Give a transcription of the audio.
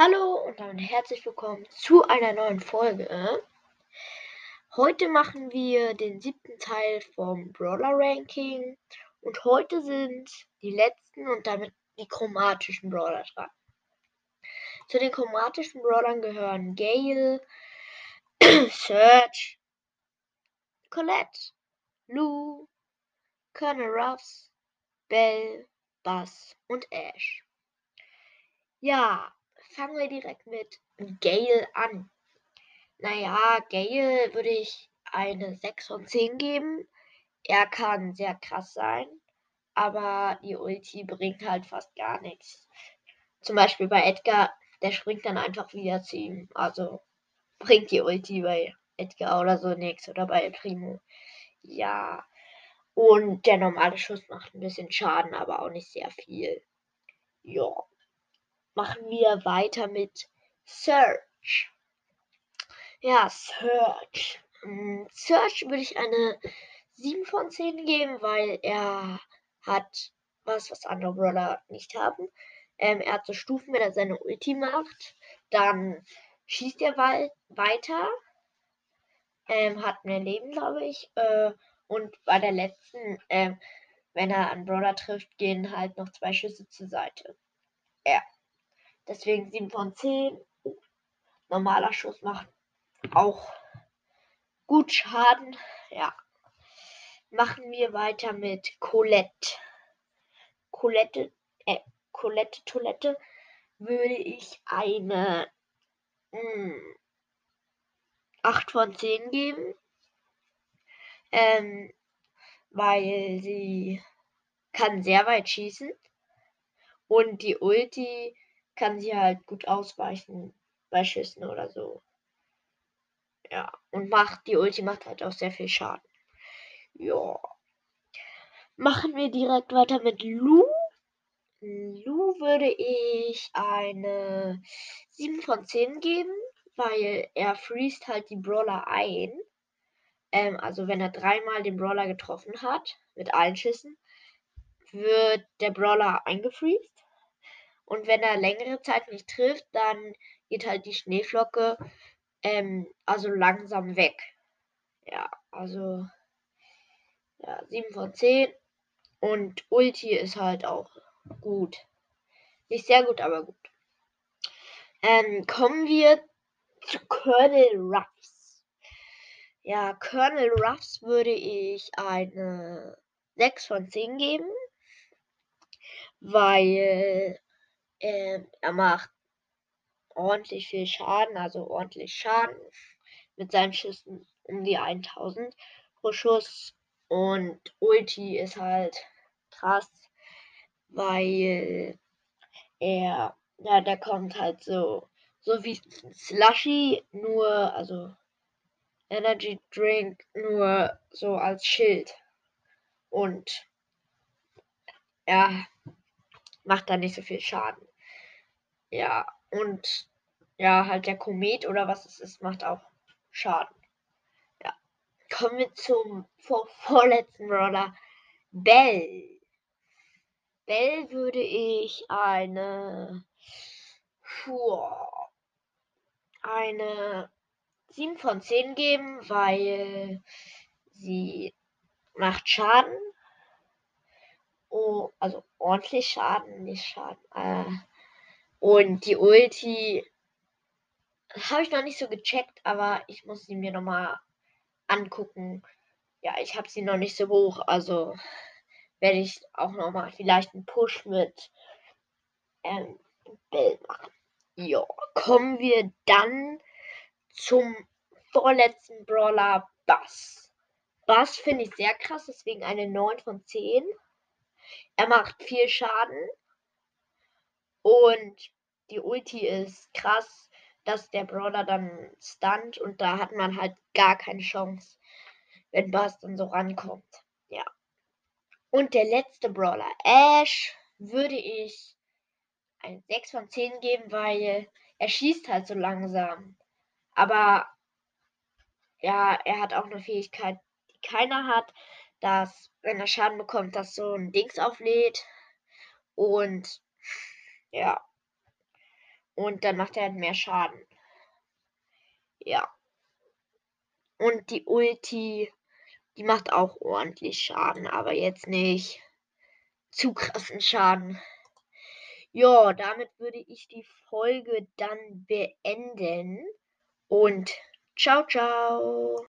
und herzlich willkommen zu einer neuen Folge. Heute machen wir den siebten Teil vom Brawler Ranking und heute sind die letzten und damit die chromatischen Brawler dran. Zu den chromatischen Brawlern gehören Gale, Search, Colette, Lou, Colonel Ruffs, Bell, Bass und Ash. Ja, fangen wir direkt mit Gale an. Naja, Gale würde ich eine 6 von 10 geben. Er kann sehr krass sein, aber die Ulti bringt halt fast gar nichts. Zum Beispiel bei Edgar, der springt dann einfach wieder zu ihm. Also bringt die Ulti bei Edgar oder so nichts oder bei Primo. Ja. Und der normale Schuss macht ein bisschen Schaden, aber auch nicht sehr viel. Ja machen wir weiter mit Search. Ja, Search. Mm, Search würde ich eine 7 von 10 geben, weil er hat was, was andere Brawler nicht haben. Ähm, er hat so Stufen, wenn er seine Ulti macht. Dann schießt er weiter. Ähm, hat mehr Leben, glaube ich. Äh, und bei der letzten, ähm, wenn er einen Brawler trifft, gehen halt noch zwei Schüsse zur Seite. Ja. Deswegen 7 von 10. Normaler Schuss macht auch gut Schaden. Ja. Machen wir weiter mit Colette. Colette, äh, Colette Toilette würde ich eine mh, hm, 8 von 10 geben. Ähm, weil sie kann sehr weit schießen. Und die Ulti kann sie halt gut ausweichen bei Schüssen oder so. Ja, und macht, die Ulti macht halt auch sehr viel Schaden. Ja. Machen wir direkt weiter mit Lu. Lu würde ich eine 7 von 10 geben, weil er freest halt die Brawler ein. Ähm, also wenn er dreimal den Brawler getroffen hat, mit allen Schüssen, wird der Brawler eingefreezed. Und wenn er längere Zeit nicht trifft, dann geht halt die Schneeflocke ähm, also langsam weg. Ja, also ja, 7 von 10. Und Ulti ist halt auch gut. Nicht sehr gut, aber gut. Ähm, kommen wir zu Colonel Ruffs. Ja, Colonel Ruffs würde ich eine 6 von 10 geben, weil ähm, er macht ordentlich viel Schaden, also ordentlich Schaden mit seinen Schüssen um die 1000 pro Schuss. Und Ulti ist halt krass, weil er, ja, der kommt halt so, so wie Slushy, nur, also Energy Drink, nur so als Schild. Und ja, macht da nicht so viel Schaden. Ja, und ja, halt der Komet oder was es ist, macht auch Schaden. Ja. Kommen wir zum vor vorletzten Brawler. Bell. Bell würde ich eine. Puh, eine 7 von 10 geben, weil sie macht Schaden. Oh, also ordentlich Schaden, nicht Schaden. Äh, und die Ulti habe ich noch nicht so gecheckt, aber ich muss sie mir nochmal angucken. Ja, ich habe sie noch nicht so hoch, also werde ich auch nochmal vielleicht einen Push mit ähm, Bild machen. Ja, kommen wir dann zum vorletzten Brawler Bass. Bass finde ich sehr krass, deswegen eine 9 von 10. Er macht viel Schaden. Und die Ulti ist krass, dass der Brawler dann stunt und da hat man halt gar keine Chance, wenn Bass dann so rankommt. Ja. Und der letzte Brawler, Ash, würde ich ein 6 von 10 geben, weil er schießt halt so langsam. Aber ja, er hat auch eine Fähigkeit, die keiner hat, dass, wenn er Schaden bekommt, das so ein Dings auflädt. Und ja. Und dann macht er halt mehr Schaden. Ja. Und die Ulti, die macht auch ordentlich Schaden, aber jetzt nicht zu krassen Schaden. Ja, damit würde ich die Folge dann beenden. Und ciao, ciao.